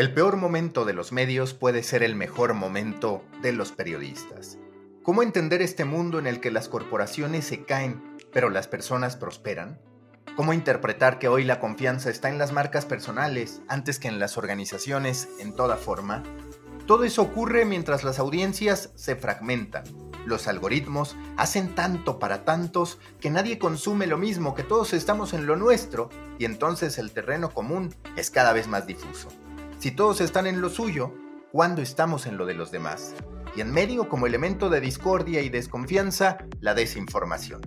El peor momento de los medios puede ser el mejor momento de los periodistas. ¿Cómo entender este mundo en el que las corporaciones se caen, pero las personas prosperan? ¿Cómo interpretar que hoy la confianza está en las marcas personales antes que en las organizaciones en toda forma? Todo eso ocurre mientras las audiencias se fragmentan. Los algoritmos hacen tanto para tantos que nadie consume lo mismo, que todos estamos en lo nuestro y entonces el terreno común es cada vez más difuso. Si todos están en lo suyo, ¿cuándo estamos en lo de los demás? Y en medio, como elemento de discordia y desconfianza, la desinformación,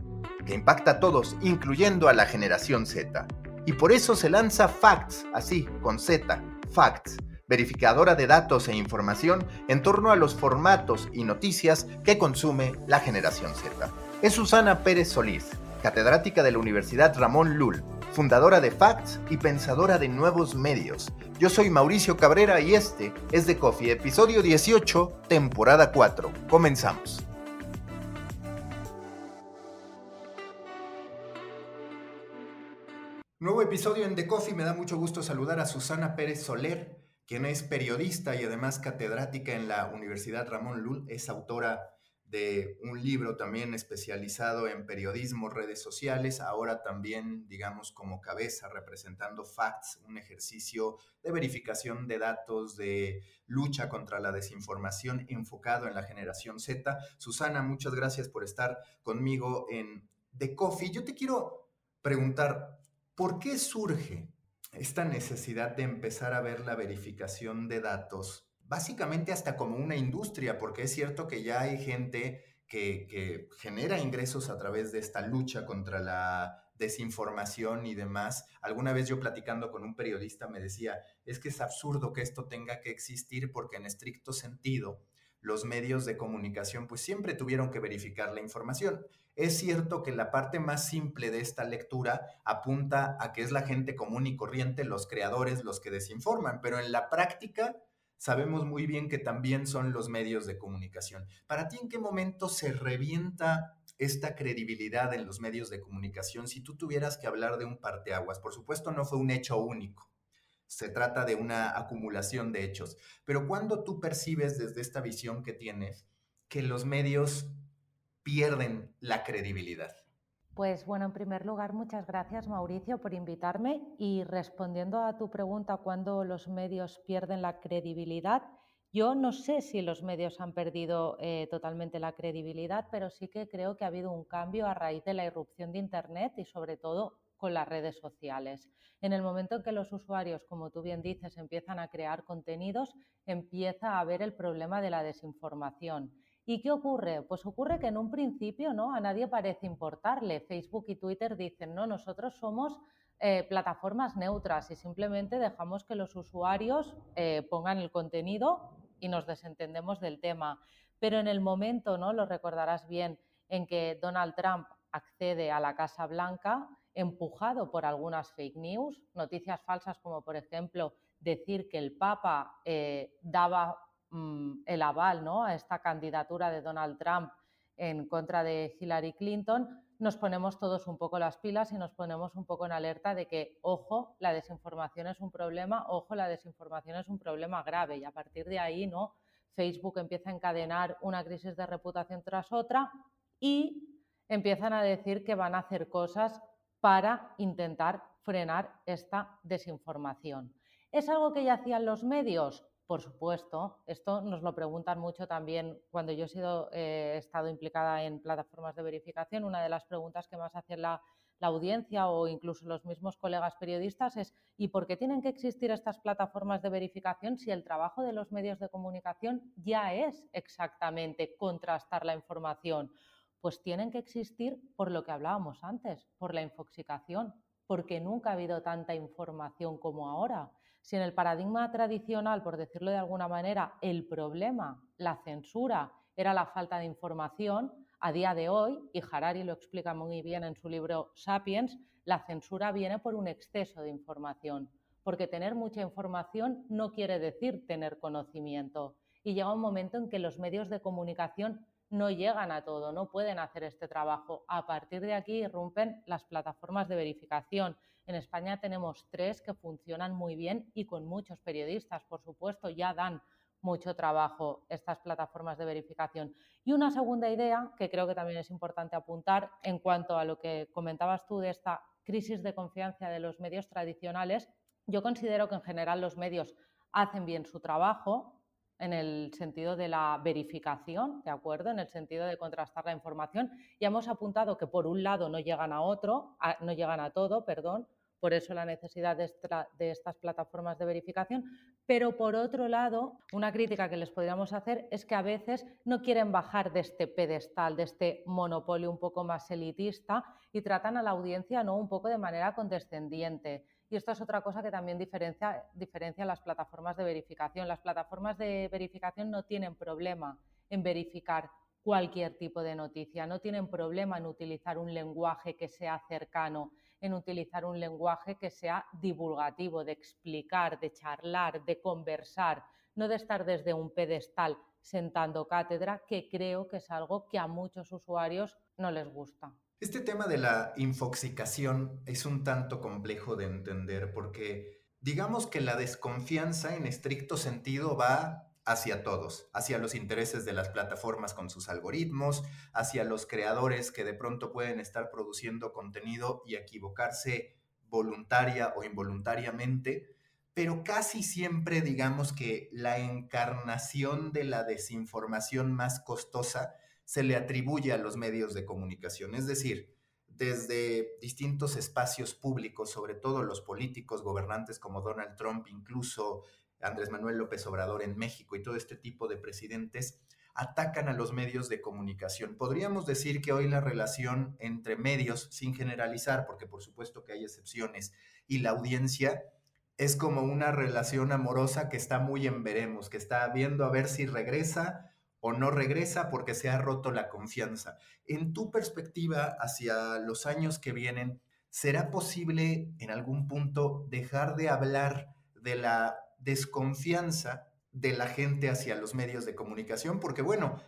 que impacta a todos, incluyendo a la generación Z. Y por eso se lanza Facts, así, con Z, Facts, verificadora de datos e información en torno a los formatos y noticias que consume la generación Z. Es Susana Pérez Solís, catedrática de la Universidad Ramón Lul, fundadora de Facts y pensadora de nuevos medios. Yo soy Mauricio Cabrera y este es The Coffee, episodio 18, temporada 4. Comenzamos. Nuevo episodio en The Coffee. Me da mucho gusto saludar a Susana Pérez Soler, quien es periodista y además catedrática en la Universidad Ramón Lul. Es autora de un libro también especializado en periodismo, redes sociales, ahora también, digamos, como cabeza representando Facts, un ejercicio de verificación de datos, de lucha contra la desinformación enfocado en la generación Z. Susana, muchas gracias por estar conmigo en The Coffee. Yo te quiero preguntar, ¿por qué surge esta necesidad de empezar a ver la verificación de datos básicamente hasta como una industria, porque es cierto que ya hay gente que, genera ingresos a través de esta lucha contra la desinformación y demás. Alguna vez yo platicando con un periodista me decía, es que es absurdo que esto tenga que existir porque en estricto sentido los medios de comunicación pues siempre tuvieron que verificar la información. Es cierto que la parte más simple de esta lectura apunta a que es la gente común y corriente, los creadores, los que desinforman, pero en la práctica sabemos muy bien que también son los medios de comunicación. ¿Para ti en qué momento se revienta esta credibilidad en los medios de comunicación si tú tuvieras que hablar de un parteaguas? Por supuesto, no fue un hecho único. Se trata de una acumulación de hechos. Pero cuando tú percibes desde esta visión que tienes que los medios pierden la credibilidad? Pues bueno, en primer lugar, muchas gracias Mauricio por invitarme y respondiendo a tu pregunta, ¿cuándo los medios pierden la credibilidad? Yo no sé si los medios han perdido eh, totalmente la credibilidad, pero sí que creo que ha habido un cambio a raíz de la irrupción de Internet y sobre todo con las redes sociales. En el momento en que los usuarios, como tú bien dices, empiezan a crear contenidos, empieza a haber el problema de la desinformación ¿Y qué ocurre? Pues ocurre que en un principio ¿no? a nadie parece importarle. Facebook y Twitter dicen, no, nosotros somos eh, plataformas neutras y simplemente dejamos que los usuarios eh, pongan el contenido y nos desentendemos del tema. Pero en el momento, ¿no? lo recordarás bien, en que Donald Trump accede a la Casa Blanca, empujado por algunas fake news, noticias falsas como por ejemplo decir que el Papa eh, daba el aval ¿no? a esta candidatura de Donald Trump en contra de Hillary Clinton, nos ponemos todos un poco las pilas y nos ponemos un poco en alerta de que, ojo, la desinformación es un problema, ojo, la desinformación es un problema grave y a partir de ahí, ¿no? Facebook empieza a encadenar una crisis de reputación tras otra y empiezan a decir que van a hacer cosas para intentar frenar esta desinformación. ¿Es algo que ya hacían los medios? Por supuesto, esto nos lo preguntan mucho también cuando yo he, sido, eh, estado implicada en plataformas de verificación. Una de las preguntas que más hace la, la audiencia o incluso los mismos colegas periodistas es ¿y por qué tienen que existir estas plataformas de verificación si el trabajo de los medios de comunicación ya es exactamente contrastar la información? Pues tienen que existir por lo que hablábamos antes, por la infoxicación, porque nunca ha habido tanta información como ahora. Si en el paradigma tradicional, por decirlo de alguna manera, el problema, la censura, era la falta de información, a día de hoy, y Harari lo explica muy bien en su libro Sapiens, la censura viene por un exceso de información, porque tener mucha información no quiere decir tener conocimiento. Y llega un momento en que los medios de comunicación no llegan a todo, no pueden hacer este trabajo. A partir de aquí irrumpen las plataformas de verificación. En España tenemos tres que funcionan muy bien y con muchos periodistas, por supuesto, ya dan mucho trabajo estas plataformas de verificación. Y una segunda idea que creo que también es importante apuntar en cuanto a lo que comentabas tú de esta crisis de confianza de los medios tradicionales, yo considero que en general los medios hacen bien su trabajo en el sentido de la verificación, ¿de acuerdo? En el sentido de contrastar la información. Ya hemos apuntado que por un lado no llegan a otro, no llegan a todo, perdón, por eso la necesidad de, de, estas plataformas de verificación. Pero por otro lado, una crítica que les podríamos hacer es que a veces no quieren bajar de este pedestal, de este monopolio un poco más elitista y tratan a la audiencia ¿no? un poco de manera condescendiente. Y esto es otra cosa que también diferencia, diferencia las plataformas de verificación. Las plataformas de verificación no tienen problema en verificar cualquier tipo de noticia, no tienen problema en utilizar un lenguaje que sea cercano en utilizar un lenguaje que sea divulgativo, de explicar, de charlar, de conversar, no de estar desde un pedestal sentando cátedra, que creo que es algo que a muchos usuarios no les gusta. Este tema de la infoxicación es un tanto complejo de entender porque digamos que la desconfianza en estricto sentido va hacia todos, hacia los intereses de las plataformas con sus algoritmos, hacia los creadores que de pronto pueden estar produciendo contenido y equivocarse voluntaria o involuntariamente, pero casi siempre digamos que la encarnación de la desinformación más costosa se le atribuye a los medios de comunicación, es decir, desde distintos espacios públicos, sobre todo los políticos, gobernantes como Donald Trump, incluso Andrés Manuel López Obrador en México y todo este tipo de presidentes, atacan a los medios de comunicación. Podríamos decir que hoy la relación entre medios, sin generalizar, porque por supuesto que hay excepciones, y la audiencia es como una relación amorosa que está muy en veremos, que está viendo a ver si regresa o no regresa porque se ha roto la confianza. En tu perspectiva hacia los años que vienen, ¿será posible en algún punto dejar de hablar de la desconfianza de la gente hacia los medios de comunicación, porque bueno,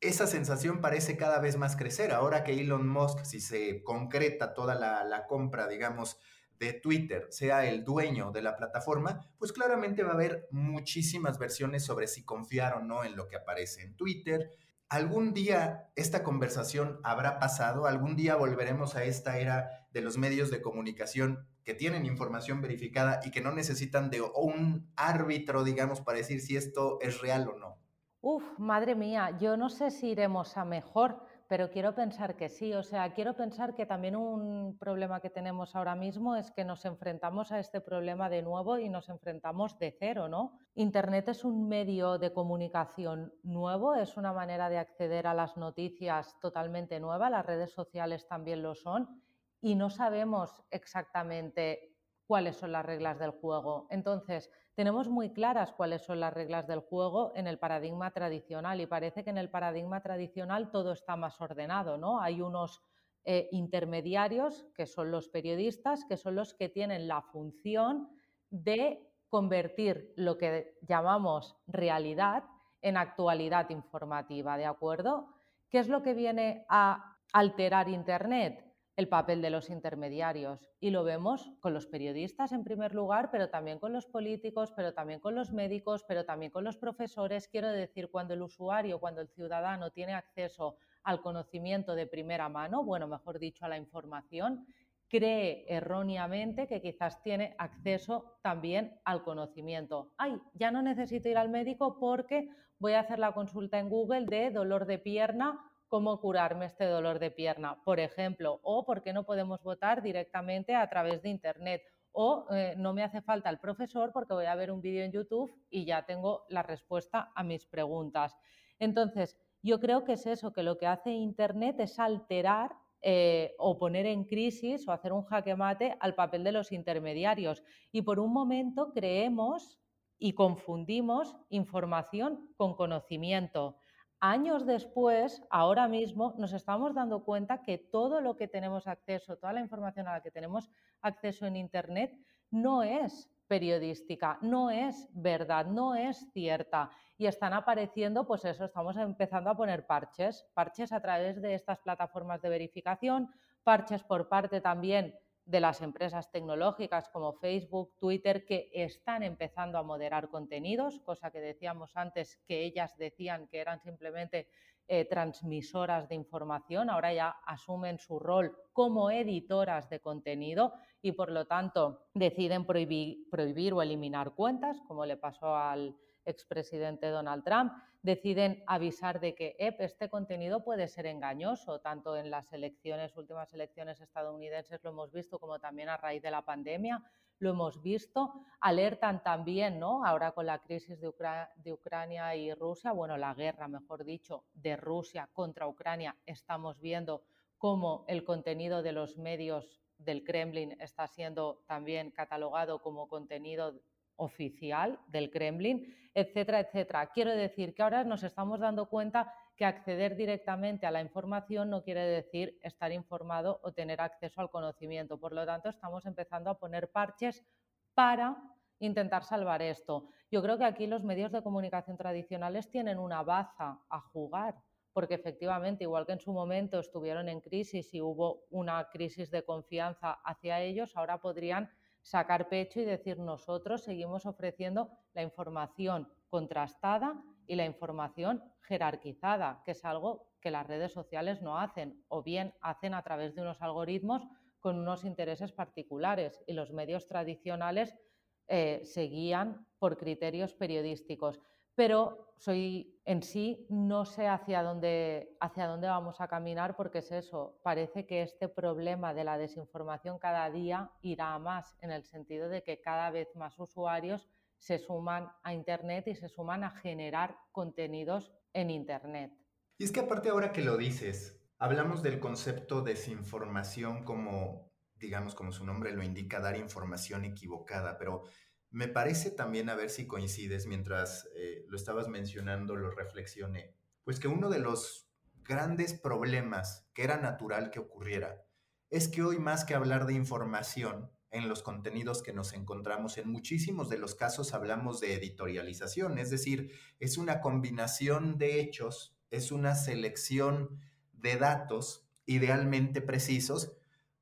esa sensación parece cada vez más crecer. Ahora que Elon Musk, si se concreta toda la, compra, digamos, de Twitter, sea el dueño de la plataforma, pues claramente va a haber muchísimas versiones sobre si confiar o no en lo que aparece en Twitter. ¿Algún día esta conversación habrá pasado? ¿Algún día volveremos a esta era de los medios de comunicación que tienen información verificada y que no necesitan de un árbitro, digamos, para decir si esto es real o no? Uf, madre mía, yo no sé si iremos a mejor, pero quiero pensar que sí. O sea, quiero pensar que también un problema que tenemos ahora mismo es que nos enfrentamos a este problema de nuevo y nos enfrentamos de cero, ¿no? Internet es un medio de comunicación nuevo, es una manera de acceder a las noticias totalmente nueva, las redes sociales también lo son y no sabemos exactamente cuáles son las reglas del juego. Entonces, tenemos muy claras cuáles son las reglas del juego en el paradigma tradicional y parece que en el paradigma tradicional todo está más ordenado, ¿no? Hay unos eh, intermediarios, que son los periodistas, que son los que tienen la función de convertir lo que llamamos realidad en actualidad informativa, ¿de acuerdo? ¿Qué es lo que viene a alterar Internet? El papel de los intermediarios. Y lo vemos con los periodistas en primer lugar, pero también con los políticos, pero también con los médicos, pero también con los profesores. Quiero decir, cuando el usuario, cuando el ciudadano tiene acceso al conocimiento de primera mano, bueno, mejor dicho, a la información, cree erróneamente que quizás tiene acceso también al conocimiento. Ay, ya no necesito ir al médico porque voy a hacer la consulta en Google de dolor de pierna cómo curarme este dolor de pierna, por ejemplo, o por qué no podemos votar directamente a través de Internet, o eh, no me hace falta el profesor porque voy a ver un vídeo en YouTube y ya tengo la respuesta a mis preguntas. Entonces, yo creo que es eso, que lo que hace Internet es alterar eh, o poner en crisis o hacer un jaque mate al papel de los intermediarios. Y por un momento creemos y confundimos información con conocimiento. Años después, ahora mismo, nos estamos dando cuenta que todo lo que tenemos acceso, toda la información a la que tenemos acceso en Internet, no es periodística, no es verdad, no es cierta. Y están apareciendo, pues eso, estamos empezando a poner parches, parches a través de estas plataformas de verificación, parches por parte también de las empresas tecnológicas como Facebook, Twitter, que están empezando a moderar contenidos, cosa que decíamos antes que ellas decían que eran simplemente eh, transmisoras de información, ahora ya asumen su rol como editoras de contenido y por lo tanto deciden prohibir, prohibir o eliminar cuentas, como le pasó al expresidente Donald Trump, deciden avisar de que este contenido puede ser engañoso, tanto en las últimas elecciones estadounidenses lo hemos visto, como también a raíz de la pandemia lo hemos visto. Alertan también, ¿no? Ahora con la crisis de Ucrania y Rusia, bueno, la guerra, mejor dicho, de Rusia contra Ucrania, estamos viendo cómo el contenido de los medios del Kremlin está siendo también catalogado como contenido oficial del Kremlin, etcétera, etcétera. Quiero decir que ahora nos estamos dando cuenta que acceder directamente a la información no quiere decir estar informado o tener acceso al conocimiento. Por lo tanto, estamos empezando a poner parches para intentar salvar esto. Yo creo que aquí los medios de comunicación tradicionales tienen una baza a jugar, porque efectivamente, igual que en su momento estuvieron en crisis y hubo una crisis de confianza hacia ellos, ahora podrían sacar pecho y decir nosotros seguimos ofreciendo la información contrastada y la información jerarquizada, que es algo que las redes sociales no hacen, o bien hacen a través de unos algoritmos con unos intereses particulares y los medios tradicionales eh, se guían por criterios periodísticos pero soy en sí no sé hacia dónde, hacia dónde vamos a caminar porque es eso, parece que este problema de la desinformación cada día irá más en el sentido de que cada vez más usuarios se suman a Internet y se suman a generar contenidos en Internet. Y es que aparte ahora que lo dices, hablamos del concepto desinformación como, digamos, como su nombre lo indica, dar información equivocada, pero me parece también, a ver si coincides, mientras eh, lo estabas mencionando, lo reflexioné, pues que uno de los grandes problemas que era natural que ocurriera es que hoy más que hablar de información en los contenidos que nos encontramos, en muchísimos de los casos hablamos de editorialización, es decir, es una combinación de hechos, es una selección de datos idealmente precisos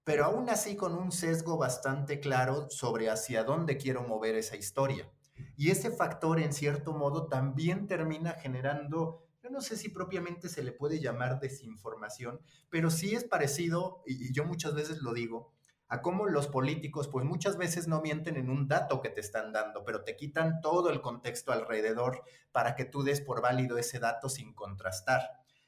pero aún así con un sesgo bastante claro sobre hacia dónde quiero mover esa historia. Y ese factor, en cierto modo, también termina generando, yo no sé si propiamente se le puede llamar desinformación, pero sí es parecido, y, yo muchas veces lo digo, a cómo los políticos, pues muchas veces no mienten en un dato que te están dando, pero te quitan todo el contexto alrededor para que tú des por válido ese dato sin contrastar.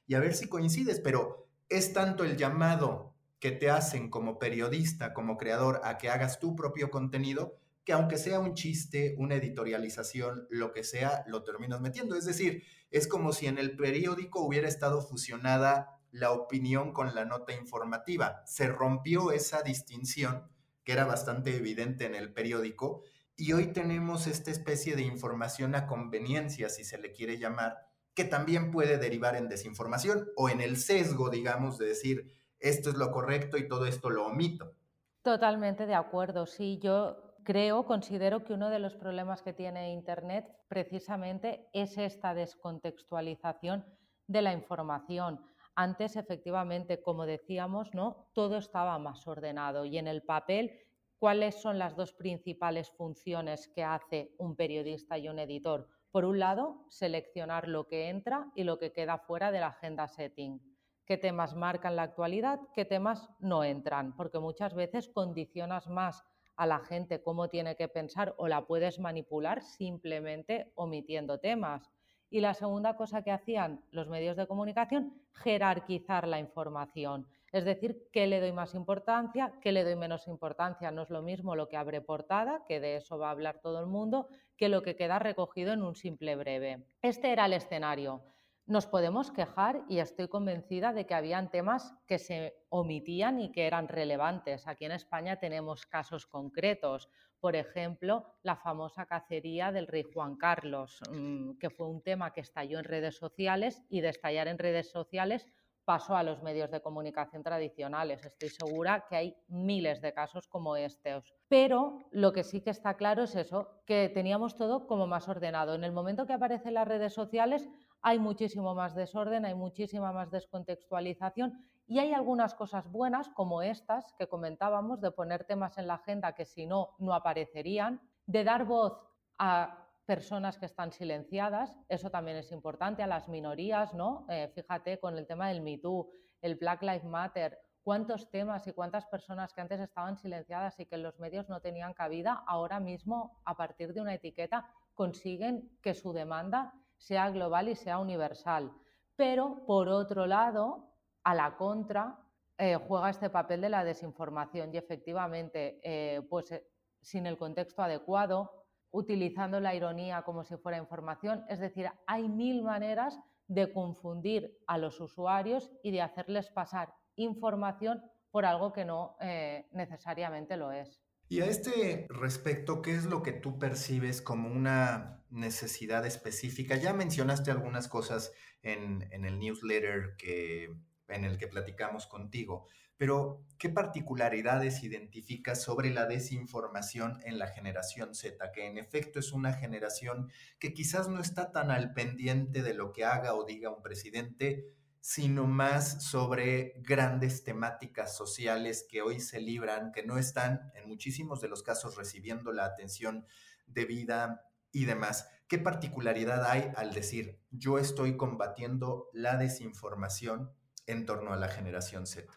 Y a ver si coincides, pero es tanto el llamado que te hacen como periodista, como creador, a que hagas tu propio contenido, que aunque sea un chiste, una editorialización, lo que sea, lo terminas metiendo. Es decir, es como si en el periódico hubiera estado fusionada la opinión con la nota informativa. Se rompió esa distinción, que era bastante evidente en el periódico, y hoy tenemos esta especie de información a conveniencia, si se le quiere llamar, que también puede derivar en desinformación o en el sesgo, digamos, de decir, esto es lo correcto y todo esto lo omito. Totalmente de acuerdo, sí, yo creo, considero que uno de los problemas que tiene Internet precisamente es esta descontextualización de la información. Antes, efectivamente, como decíamos, ¿no? todo estaba más ordenado y en el papel, ¿cuáles son las dos principales funciones que hace un periodista y un editor? Por un lado, seleccionar lo que entra y lo que queda fuera de la agenda setting qué temas marcan la actualidad, qué temas no entran, porque muchas veces condicionas más a la gente cómo tiene que pensar o la puedes manipular simplemente omitiendo temas. Y la segunda cosa que hacían los medios de comunicación, jerarquizar la información. Es decir, qué le doy más importancia, qué le doy menos importancia. No es lo mismo lo que abre portada, que de eso va a hablar todo el mundo, que lo que queda recogido en un simple breve. Este era el escenario nos podemos quejar y estoy convencida de que habían temas que se omitían y que eran relevantes. Aquí en España tenemos casos concretos. Por ejemplo, la famosa cacería del rey Juan Carlos, mm, que fue un tema que estalló en redes sociales y de estallar en redes sociales pasó a los medios de comunicación tradicionales. Estoy segura que hay miles de casos como estos. Pero lo que sí que está claro es eso, que teníamos todo como más ordenado. En el momento que aparecen las redes sociales hay muchísimo más desorden, hay muchísima más descontextualización y hay algunas cosas buenas como estas que comentábamos de poner temas en la agenda que si no, no aparecerían, de dar voz a personas que están silenciadas, eso también es importante, a las minorías, ¿no? Eh, fíjate con el tema del Me Too, el Black Lives Matter, cuántos temas y cuántas personas que antes estaban silenciadas y que en los medios no tenían cabida, ahora mismo, a partir de una etiqueta, consiguen que su demanda sea global y sea universal. Pero, por otro lado, a la contra, eh, juega este papel de la desinformación y efectivamente, eh, pues sin el contexto adecuado, utilizando la ironía como si fuera información. Es decir, hay mil maneras de confundir a los usuarios y de hacerles pasar información por algo que no eh, necesariamente lo es. Y a este respecto, ¿qué es lo que tú percibes como una necesidad específica? Ya mencionaste algunas cosas en, el newsletter que, en el que platicamos contigo, pero, ¿qué particularidades identificas sobre la desinformación en la generación Z? Que en efecto es una generación que quizás no está tan al pendiente de lo que haga o diga un presidente, sino más sobre grandes temáticas sociales que hoy se libran, que no están en muchísimos de los casos recibiendo la atención debida y demás. ¿Qué particularidad hay al decir yo estoy combatiendo la desinformación en torno a la generación Z?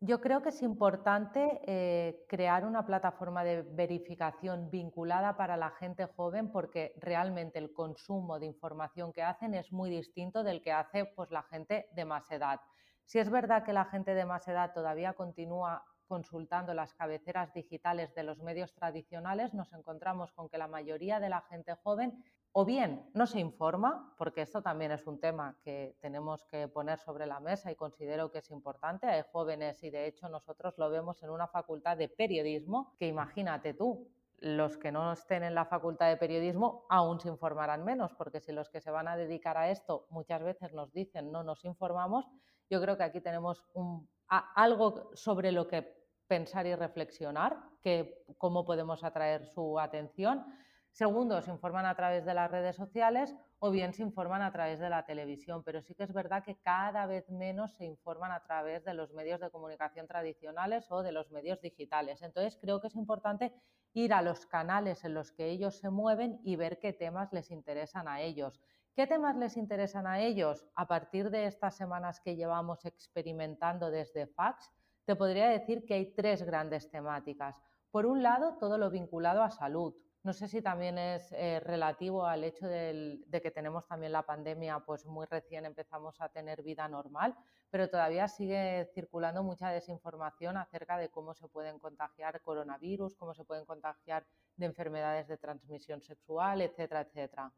Yo creo que es importante eh, crear una plataforma de verificación vinculada para la gente joven porque realmente el consumo de información que hacen es muy distinto del que hace pues, la gente de más edad. Si es verdad que la gente de más edad todavía continúa consultando las cabeceras digitales de los medios tradicionales, nos encontramos con que la mayoría de la gente joven o bien no se informa, porque esto también es un tema que tenemos que poner sobre la mesa y considero que es importante. Hay jóvenes y de hecho nosotros lo vemos en una facultad de periodismo, que imagínate tú, los que no estén en la facultad de periodismo aún se informarán menos, porque si los que se van a dedicar a esto muchas veces nos dicen no nos informamos, yo creo que aquí tenemos algo sobre lo que pensar y reflexionar, que cómo podemos atraer su atención. Segundo, se informan a través de las redes sociales o bien se informan a través de la televisión, pero sí que es verdad que cada vez menos se informan a través de los medios de comunicación tradicionales o de los medios digitales. Entonces, creo que es importante ir a los canales en los que ellos se mueven y ver qué temas les interesan a ellos. ¿Qué temas les interesan a ellos? A partir de estas semanas que llevamos experimentando desde Fax, te podría decir que hay tres grandes temáticas. Por un lado, todo lo vinculado a salud no sé si también es eh, relativo al hecho de que tenemos también la pandemia, pues muy recién empezamos a tener vida normal, pero todavía sigue circulando mucha desinformación acerca de cómo se pueden contagiar coronavirus, cómo se pueden contagiar de enfermedades de transmisión sexual, etcétera, etcétera.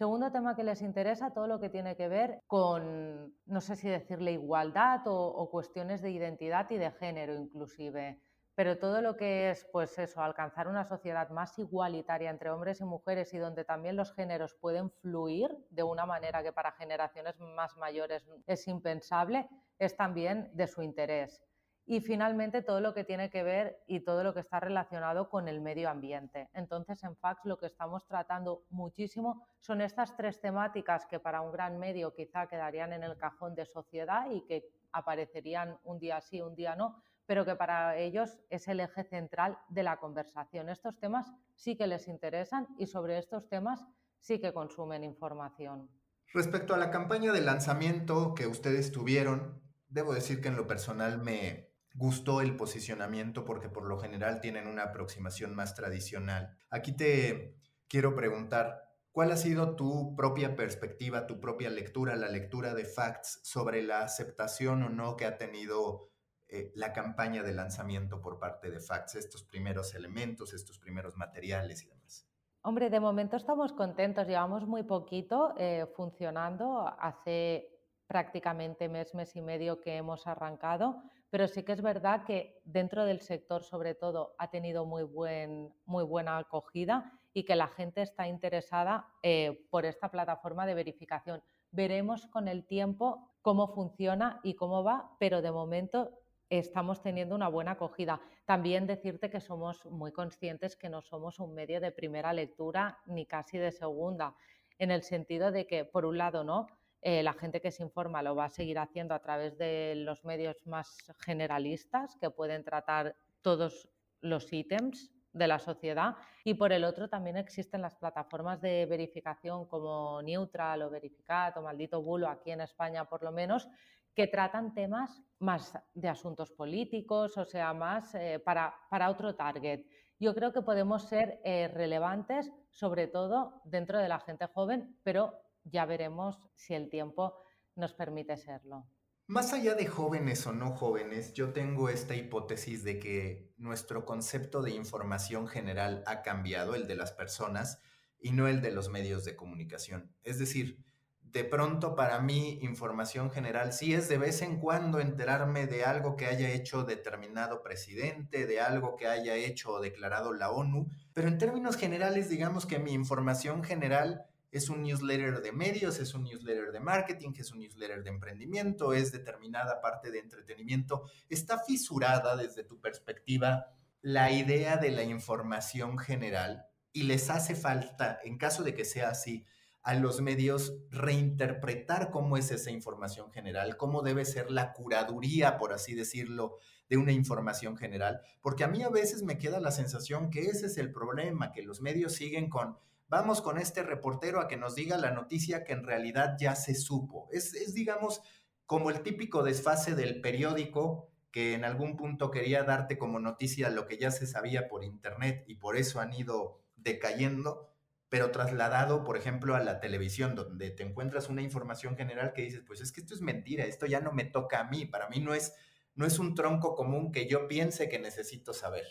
Segundo tema que les interesa, todo lo que tiene que ver con, no sé si decirle igualdad o cuestiones de identidad y de género inclusive pero todo lo que es, pues eso, alcanzar una sociedad más igualitaria entre hombres y mujeres y donde también los géneros pueden fluir de una manera que para generaciones más mayores es impensable, es también de su interés. Y finalmente todo lo que tiene que ver y todo lo que está relacionado con el medio ambiente. Entonces en FAX lo que estamos tratando muchísimo son estas tres temáticas que para un gran medio quizá quedarían en el cajón de sociedad y que aparecerían un día sí, un día no, pero que para ellos es el eje central de la conversación. Estos temas sí que les interesan y sobre estos temas sí que consumen información. Respecto a la campaña de lanzamiento que ustedes tuvieron, debo decir que en lo personal me gustó el posicionamiento porque por lo general tienen una aproximación más tradicional. Aquí te quiero preguntar, ¿cuál ha sido tu propia perspectiva, tu propia lectura, la lectura de Facts sobre la aceptación o no que ha tenido eh, la campaña de lanzamiento por parte de Fax, estos primeros elementos, estos primeros materiales y demás? Hombre, de momento estamos contentos, llevamos muy poquito eh, funcionando, hace prácticamente mes, mes y medio que hemos arrancado, pero sí que es verdad que dentro del sector sobre todo ha tenido muy, buen, muy buena acogida y que la gente está interesada eh, por esta plataforma de verificación. Veremos con el tiempo cómo funciona y cómo va, pero de momento estamos teniendo una buena acogida. También decirte que somos muy conscientes que no somos un medio de primera lectura ni casi de segunda, en el sentido de que, por un lado, ¿no? Eh, la gente que se informa lo va a seguir haciendo a través de los medios más generalistas que pueden tratar todos los ítems de la sociedad y por el otro también existen las plataformas de verificación como Neutral o Verificat o Maldito Bulo aquí en España por lo menos que tratan temas más de asuntos políticos, o sea, más eh, para, para, otro target. Yo creo que podemos ser eh, relevantes, sobre todo dentro de la gente joven, pero ya veremos si el tiempo nos permite serlo. Más allá de jóvenes o no jóvenes, yo tengo esta hipótesis de que nuestro concepto de información general ha cambiado, el de las personas, y no el de los medios de comunicación. Es decir, de pronto para mí información general sí es de vez en cuando enterarme de algo que haya hecho determinado presidente, de algo que haya hecho o declarado la ONU, pero en términos generales digamos que mi información general es un newsletter de medios, es un newsletter de marketing, es un newsletter de emprendimiento, es determinada parte de entretenimiento. Está fisurada desde tu perspectiva la idea de la información general y les hace falta, en caso de que sea así, a los medios reinterpretar cómo es esa información general, cómo debe ser la curaduría, por así decirlo, de una información general, porque a mí a veces me queda la sensación que ese es el problema, que los medios siguen con, vamos con este reportero a que nos diga la noticia que en realidad ya se supo. Es, es digamos, como el típico desfase del periódico que en algún punto quería darte como noticia lo que ya se sabía por internet y por eso han ido decayendo pero trasladado, por ejemplo, a la televisión, donde te encuentras una información general que dices, pues es que esto es mentira, esto ya no me toca a mí, para mí no es, no es un tronco común que yo piense que necesito saber.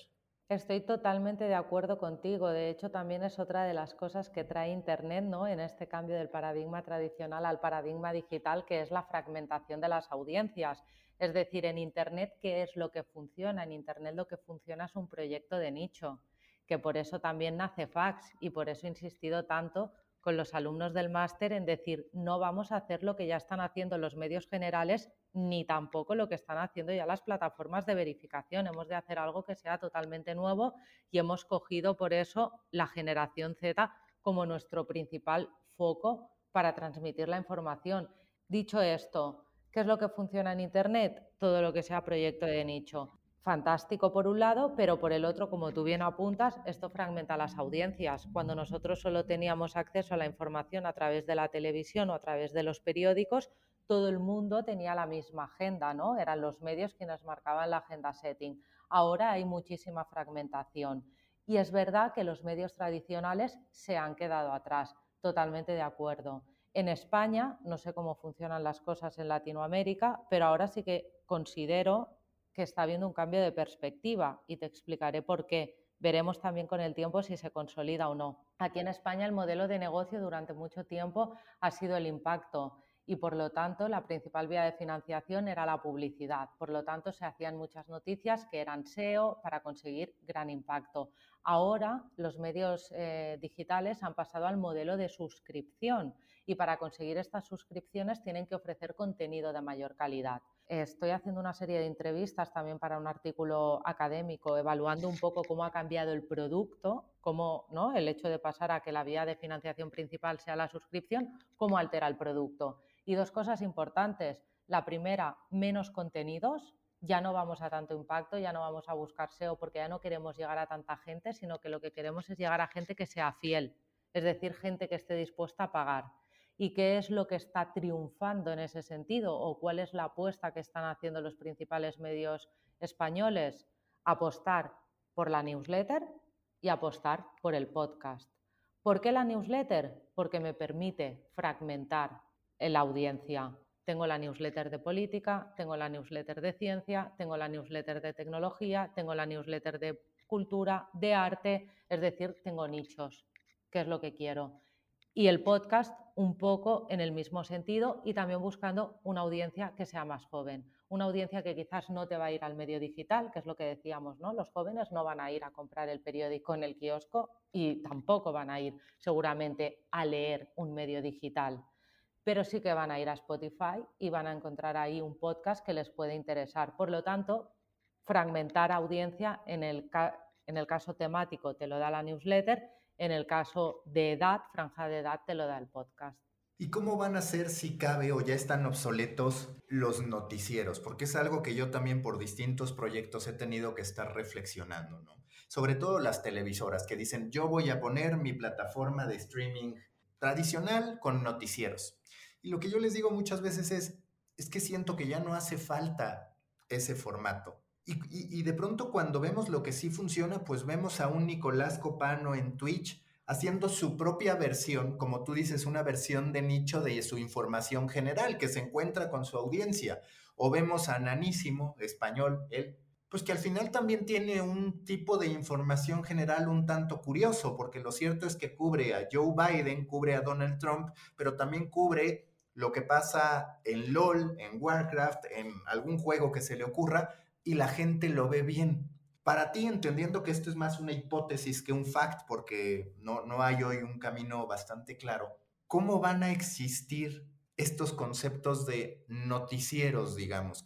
Estoy totalmente de acuerdo contigo. De hecho, también es otra de las cosas que trae Internet ¿no? en este cambio del paradigma tradicional al paradigma digital, que es la fragmentación de las audiencias. Es decir, en Internet, ¿qué es lo que funciona? En Internet lo que funciona es un proyecto de nicho que por eso también nace Fax y por eso he insistido tanto con los alumnos del máster en decir, no vamos a hacer lo que ya están haciendo los medios generales ni tampoco lo que están haciendo ya las plataformas de verificación. Hemos de hacer algo que sea totalmente nuevo y hemos cogido por eso la generación Z como nuestro principal foco para transmitir la información. Dicho esto, ¿qué es lo que funciona en Internet? Todo lo que sea proyecto de nicho fantástico por un lado, pero por el otro, como tú bien apuntas, esto fragmenta las audiencias. Cuando nosotros solo teníamos acceso a la información a través de la televisión o a través de los periódicos, todo el mundo tenía la misma agenda, ¿no? Eran los medios quienes marcaban la agenda setting. Ahora hay muchísima fragmentación. Y es verdad que los medios tradicionales se han quedado atrás, totalmente de acuerdo. En España, no sé cómo funcionan las cosas en Latinoamérica, pero ahora sí que considero que está habiendo un cambio de perspectiva y te explicaré por qué. Veremos también con el tiempo si se consolida o no. Aquí en España el modelo de negocio durante mucho tiempo ha sido el impacto y por lo tanto la principal vía de financiación era la publicidad. Por lo tanto se hacían muchas noticias que eran SEO para conseguir gran impacto. Ahora los medios eh, digitales han pasado al modelo de suscripción y para conseguir estas suscripciones tienen que ofrecer contenido de mayor calidad. Estoy haciendo una serie de entrevistas también para un artículo académico, evaluando un poco cómo ha cambiado el producto, cómo ¿no? el hecho de pasar a que la vía de financiación principal sea la suscripción, cómo altera el producto. Y dos cosas importantes. La primera, menos contenidos. Ya no vamos a tanto impacto, ya no vamos a buscar SEO porque ya no queremos llegar a tanta gente, sino que lo que queremos es llegar a gente que sea fiel, es decir, gente que esté dispuesta a pagar y qué es lo que está triunfando en ese sentido o cuál es la apuesta que están haciendo los principales medios españoles. Apostar por la newsletter y apostar por el podcast. ¿Por qué la newsletter? Porque me permite fragmentar la audiencia. Tengo la newsletter de política, tengo la newsletter de ciencia, tengo la newsletter de tecnología, tengo la newsletter de cultura, de arte, es decir, tengo nichos que es lo que quiero. Y el podcast un poco en el mismo sentido y también buscando una audiencia que sea más joven, una audiencia que quizás no te va a ir al medio digital, que es lo que decíamos, ¿no? Los jóvenes no van a ir a comprar el periódico en el kiosco y tampoco van a ir seguramente a leer un medio digital, pero sí que van a ir a Spotify y van a encontrar ahí un podcast que les puede interesar. Por lo tanto, fragmentar audiencia en el, en el caso temático te lo da la newsletter en el caso de edad, franja de edad, te lo da el podcast. ¿Y cómo van a ser, si cabe, o ya están obsoletos los noticieros? Porque es algo que yo también por distintos proyectos he tenido que estar reflexionando, ¿no? Sobre todo las televisoras que dicen, yo voy a poner mi plataforma de streaming tradicional con noticieros. Y lo que yo les digo muchas veces es, es que siento que ya no hace falta ese formato. Y, de pronto cuando vemos lo que sí funciona, pues vemos a un Nicolás Copano en Twitch haciendo su propia versión, como tú dices, una versión de nicho de su información general que se encuentra con su audiencia. O vemos a Nanísimo, español, él, pues que al final también tiene un tipo de información general un tanto curioso, porque lo cierto es que cubre a Joe Biden, cubre a Donald Trump, pero también cubre lo que pasa en LOL, en Warcraft, en algún juego que se le ocurra, y la gente lo ve bien. Para ti, entendiendo que esto es más una hipótesis que un fact, porque no, no hay hoy un camino bastante claro, ¿cómo van a existir estos conceptos de noticieros, digamos?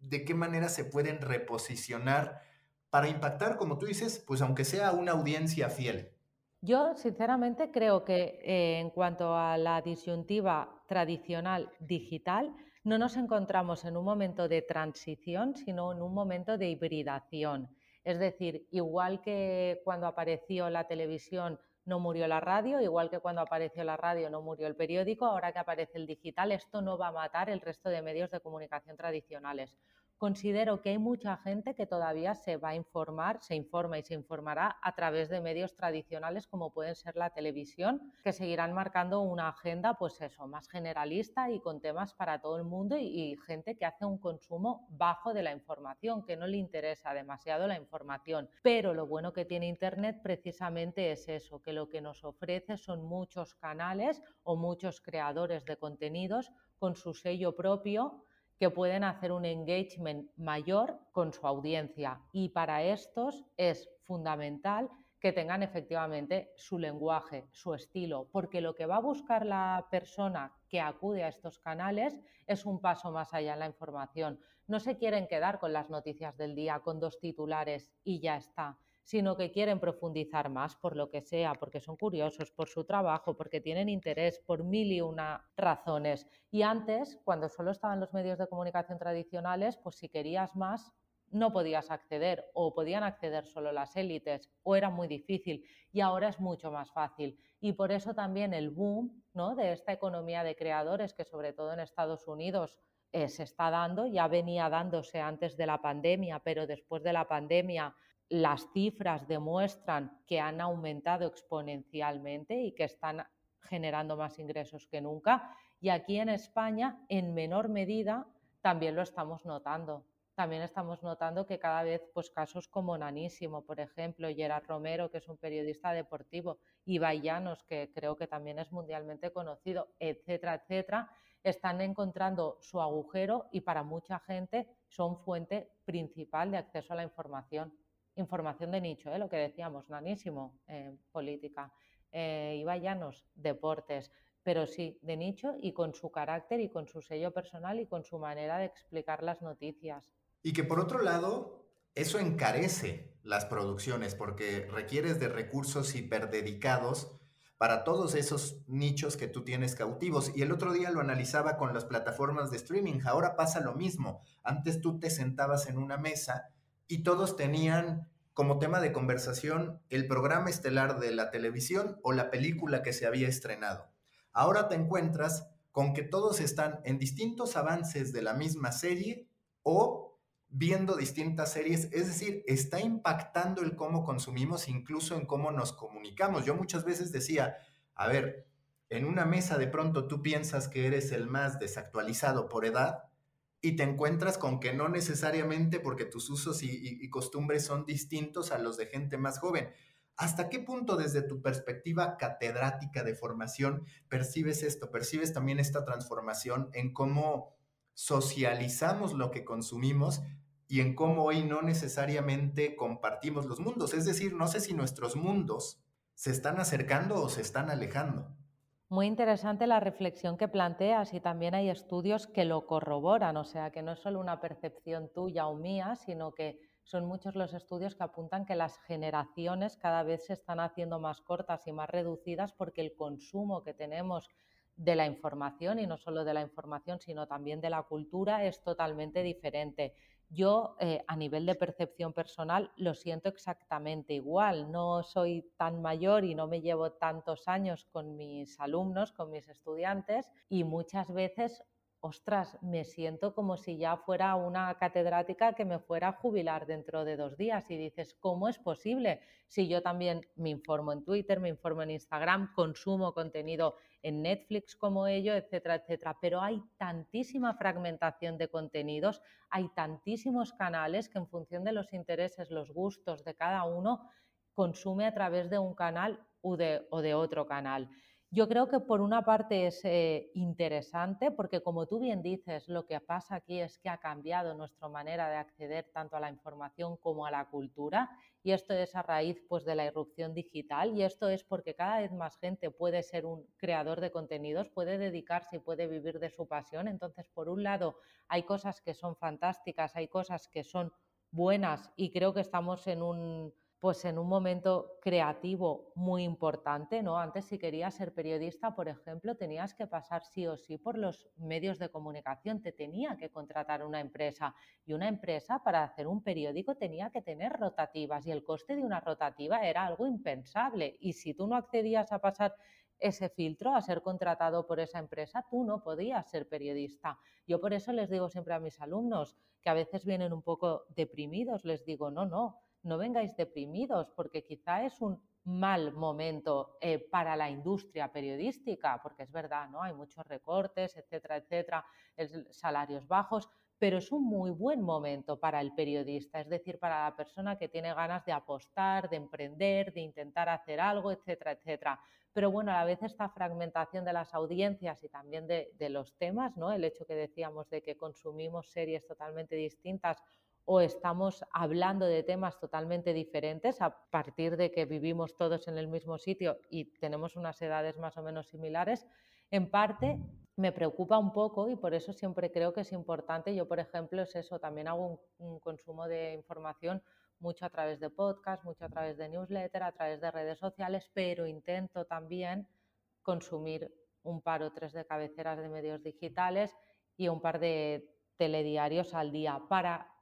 ¿De qué manera se pueden reposicionar para impactar, como tú dices, pues aunque sea una audiencia fiel? Yo, sinceramente, creo que eh, en cuanto a la disyuntiva tradicional digital, no nos encontramos en un momento de transición, sino en un momento de hibridación. Es decir, igual que cuando apareció la televisión no murió la radio, igual que cuando apareció la radio no murió el periódico, ahora que aparece el digital, esto no va a matar el resto de medios de comunicación tradicionales considero que hay mucha gente que todavía se va a informar, se informa y se informará a través de medios tradicionales como pueden ser la televisión, que seguirán marcando una agenda, pues eso, más generalista y con temas para todo el mundo y, gente que hace un consumo bajo de la información, que no le interesa demasiado la información. Pero lo bueno que tiene Internet precisamente es eso, que lo que nos ofrece son muchos canales o muchos creadores de contenidos con su sello propio que pueden hacer un engagement mayor con su audiencia. Y para estos es fundamental que tengan efectivamente su lenguaje, su estilo, porque lo que va a buscar la persona que acude a estos canales es un paso más allá en la información. No se quieren quedar con las noticias del día, con dos titulares y ya está, sino que quieren profundizar más por lo que sea, porque son curiosos, por su trabajo, porque tienen interés, por mil y una razones. Y antes, cuando solo estaban los medios de comunicación tradicionales, pues si querías más, no podías acceder o podían acceder solo las élites o era muy difícil y ahora es mucho más fácil. Y por eso también el boom ¿no? de esta economía de creadores que sobre todo en Estados Unidos eh, se está dando, ya venía dándose antes de la pandemia, pero después de la pandemia las cifras demuestran que han aumentado exponencialmente y que están generando más ingresos que nunca. Y aquí en España, en menor medida, también lo estamos notando. También estamos notando que cada vez pues, casos como Nanísimo, por ejemplo, Gerard Romero, que es un periodista deportivo, y Llanos, que creo que también es mundialmente conocido, etcétera, etcétera, están encontrando su agujero y para mucha gente son fuente principal de acceso a la información información de nicho, ¿eh? lo que decíamos, nanísimo, eh, política, eh, Iba Llanos, deportes, pero sí, de nicho y con su carácter y con su sello personal y con su manera de explicar las noticias. Y que por otro lado, eso encarece las producciones porque requieres de recursos hiperdedicados para todos esos nichos que tú tienes cautivos. Y el otro día lo analizaba con las plataformas de streaming. Ahora pasa lo mismo. Antes tú te sentabas en una mesa y todos tenían como tema de conversación el programa estelar de la televisión o la película que se había estrenado. Ahora te encuentras con que todos están en distintos avances de la misma serie o viendo distintas series, es decir, está impactando el cómo consumimos, incluso en cómo nos comunicamos. Yo muchas veces decía, a ver, en una mesa de pronto tú piensas que eres el más desactualizado por edad y te encuentras con que no necesariamente porque tus usos y, costumbres son distintos a los de gente más joven. ¿Hasta qué punto desde tu perspectiva catedrática de formación percibes esto? ¿Percibes también esta transformación en cómo socializamos lo que consumimos y en cómo hoy no necesariamente compartimos los mundos? Es decir, no sé si nuestros mundos se están acercando o se están alejando. Muy interesante la reflexión que planteas y también hay estudios que lo corroboran, o sea que no es solo una percepción tuya o mía, sino que son muchos los estudios que apuntan que las generaciones cada vez se están haciendo más cortas y más reducidas porque el consumo que tenemos de la información y no solo de la información, sino también de la cultura es totalmente diferente. Yo eh, a nivel de percepción personal lo siento exactamente igual. No soy tan mayor y no me llevo tantos años con mis alumnos, con mis estudiantes y muchas veces ostras, me siento como si ya fuera una catedrática que me fuera a jubilar dentro de dos días. Y dices, ¿cómo es posible? Si yo también me informo en Twitter, me informo en Instagram, consumo contenido en Netflix como ello, etcétera, etcétera. Pero hay tantísima fragmentación de contenidos, hay tantísimos canales que en función de los intereses, los gustos de cada uno, consume a través de un canal o de, o de otro canal. Yo creo que por una parte es eh, interesante porque como tú bien dices, lo que pasa aquí es que ha cambiado nuestra manera de acceder tanto a la información como a la cultura y esto es a raíz pues, de la irrupción digital y esto es porque cada vez más gente puede ser un creador de contenidos, puede dedicarse y puede vivir de su pasión. Entonces, por un lado, hay cosas que son fantásticas, hay cosas que son buenas y creo que estamos en un pues en un momento creativo muy importante, ¿no? Antes si querías ser periodista, por ejemplo, tenías que pasar sí o sí por los medios de comunicación, te tenía que contratar una empresa y una empresa para hacer un periódico tenía que tener rotativas y el coste de una rotativa era algo impensable y si tú no accedías a pasar ese filtro, a ser contratado por esa empresa, tú no podías ser periodista. Yo por eso les digo siempre a mis alumnos que a veces vienen un poco deprimidos, les digo, no, no, no vengáis deprimidos porque quizá es un mal momento eh, para la industria periodística, porque es verdad, ¿no? Hay muchos recortes, etcétera, etcétera, salarios bajos, pero es un muy buen momento para el periodista, es decir, para la persona que tiene ganas de apostar, de emprender, de intentar hacer algo, etcétera, etcétera. Pero bueno, a la vez esta fragmentación de las audiencias y también de, de los temas, ¿no? El hecho que decíamos de que consumimos series totalmente distintas o estamos hablando de temas totalmente diferentes a partir de que vivimos todos en el mismo sitio y tenemos unas edades más o menos similares, en parte me preocupa un poco y por eso siempre creo que es importante. Yo, por ejemplo, es eso, también hago un, consumo de información mucho a través de podcast, mucho a través de newsletter, a través de redes sociales, pero intento también consumir un par o tres de cabeceras de medios digitales y un par de telediarios al día para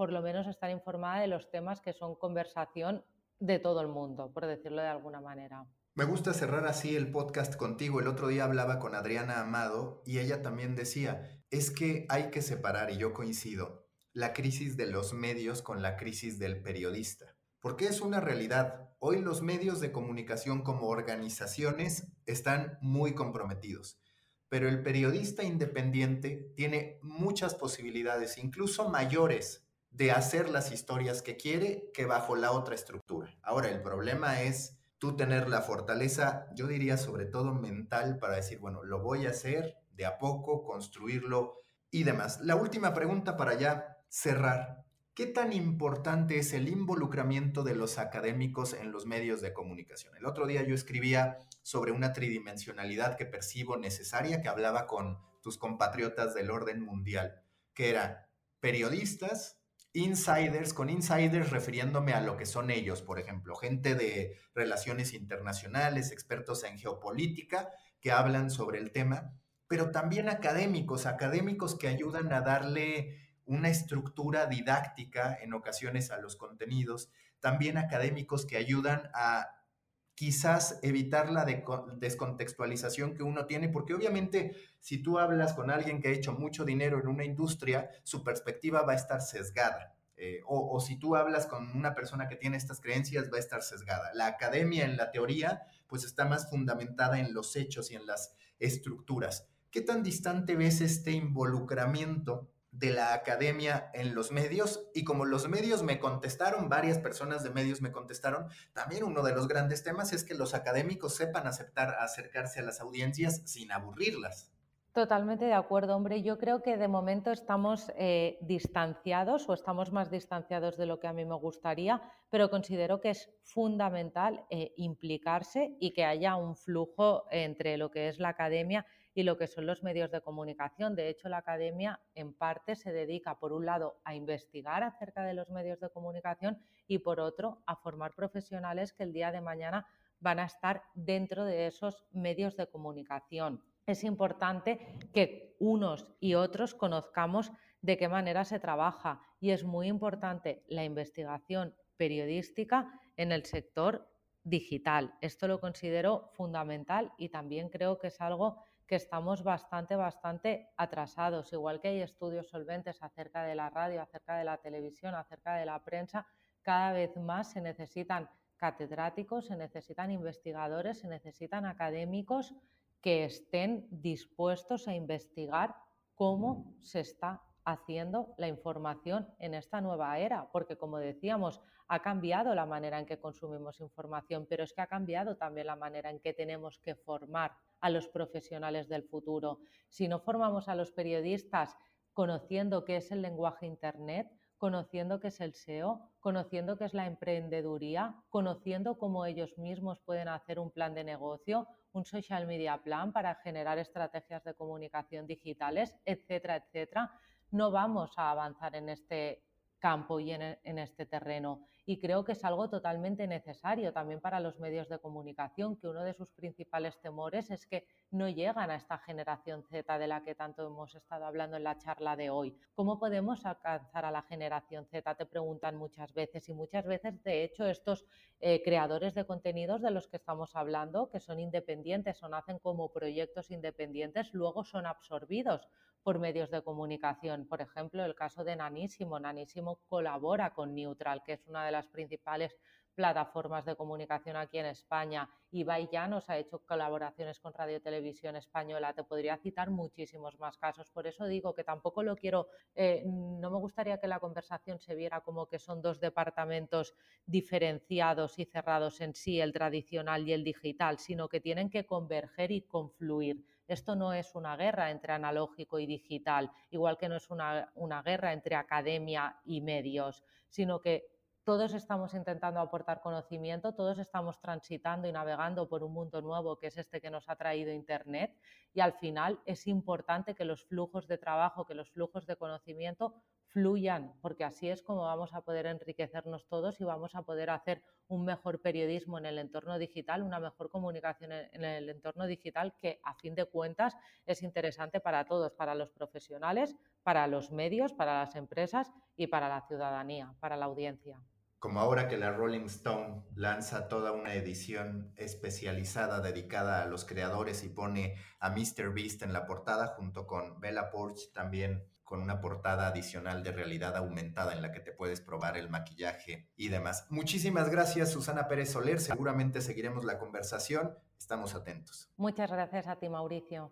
por lo menos estar informada de los temas que son conversación de todo el mundo, por decirlo de alguna manera. Me gusta cerrar así el podcast contigo. El otro día hablaba con Adriana Amado y ella también decía, es que hay que separar, y yo coincido, la crisis de los medios con la crisis del periodista. Porque es una realidad. Hoy los medios de comunicación como organizaciones están muy comprometidos. Pero el periodista independiente tiene muchas posibilidades, incluso mayores, de hacer las historias que quiere que bajo la otra estructura. Ahora, el problema es tú tener la fortaleza, yo diría sobre todo mental, para decir, bueno, lo voy a hacer de a poco, construirlo y demás. La última pregunta para ya cerrar. ¿Qué tan importante es el involucramiento de los académicos en los medios de comunicación? El otro día yo escribía sobre una tridimensionalidad que percibo necesaria, que hablaba con tus compatriotas del orden mundial, que eran periodistas, insiders, con insiders refiriéndome a lo que son ellos, por ejemplo, gente de relaciones internacionales, expertos en geopolítica, que hablan sobre el tema, pero también académicos, académicos que ayudan a darle una estructura didáctica en ocasiones a los contenidos, también académicos que ayudan a quizás evitar la descontextualización que uno tiene, porque obviamente si tú hablas con alguien que ha hecho mucho dinero en una industria, su perspectiva va a estar sesgada. Eh, o, o, si tú hablas con una persona que tiene estas creencias, va a estar sesgada. La academia en la teoría, pues está más fundamentada en los hechos y en las estructuras. ¿Qué tan distante ves este involucramiento de la academia en los medios y como los medios me contestaron, varias personas de medios me contestaron, también uno de los grandes temas es que los académicos sepan aceptar acercarse a las audiencias sin aburrirlas. Totalmente de acuerdo, hombre. Yo creo que de momento estamos eh, distanciados o estamos más distanciados de lo que a mí me gustaría, pero considero que es fundamental eh, implicarse y que haya un flujo entre lo que es la academia y lo que son los medios de comunicación. De hecho, la academia en parte se dedica, por un lado, a investigar acerca de los medios de comunicación y, por otro, a formar profesionales que el día de mañana van a estar dentro de esos medios de comunicación. Es importante que unos y otros conozcamos de qué manera se trabaja y es muy importante la investigación periodística en el sector digital. Esto lo considero fundamental y también creo que es algo que estamos bastante, bastante atrasados, igual que hay estudios solventes acerca de la radio, acerca de la televisión, acerca de la prensa, cada vez más se necesitan catedráticos, se necesitan investigadores, se necesitan académicos que estén dispuestos a investigar cómo se está haciendo la información en esta nueva era, porque como decíamos, ha cambiado la manera en que consumimos información, pero es que ha cambiado también la manera en que tenemos que formar a los profesionales del futuro. Si no formamos a los periodistas conociendo qué es el lenguaje Internet, conociendo qué es el SEO, conociendo qué es la emprendeduría, conociendo cómo ellos mismos pueden hacer un plan de negocio, un social media plan para generar estrategias de comunicación digitales, etcétera, etcétera, no vamos a avanzar en este campo y en, este terreno. Y creo que es algo totalmente necesario también para los medios de comunicación, que uno de sus principales temores es que no llegan a esta generación Z de la que tanto hemos estado hablando en la charla de hoy. ¿Cómo podemos alcanzar a la generación Z? Te preguntan muchas veces y muchas veces, de hecho, estos eh, creadores de contenidos de los que estamos hablando, que son independientes o nacen como proyectos independientes, luego son absorbidos por medios de comunicación. Por ejemplo, el caso de Nanísimo. Nanísimo colabora con Neutral, que es una de las principales plataformas de comunicación aquí en España. Ibai ya nos ha hecho colaboraciones con Radio Televisión Española. Te podría citar muchísimos más casos. Por eso digo que tampoco lo quiero, eh, no me gustaría que la conversación se viera como que son dos departamentos diferenciados y cerrados en sí, el tradicional y el digital, sino que tienen que converger y confluir. Esto no es una guerra entre analógico y digital, igual que no es una, una guerra entre academia y medios, sino que todos estamos intentando aportar conocimiento, todos estamos transitando y navegando por un mundo nuevo que es este que nos ha traído Internet y al final es importante que los flujos de trabajo, que los flujos de conocimiento fluyan, porque así es como vamos a poder enriquecernos todos y vamos a poder hacer un mejor periodismo en el entorno digital, una mejor comunicación en el entorno digital que a fin de cuentas es interesante para todos, para los profesionales, para los medios, para las empresas y para la ciudadanía, para la audiencia. Como ahora que la Rolling Stone lanza toda una edición especializada dedicada a los creadores y pone a Mr. Beast en la portada junto con Bella Porsche también con una portada adicional de realidad aumentada en la que te puedes probar el maquillaje y demás. Muchísimas gracias, Susana Pérez Soler. Seguramente seguiremos la conversación. Estamos atentos. Muchas gracias a ti, Mauricio.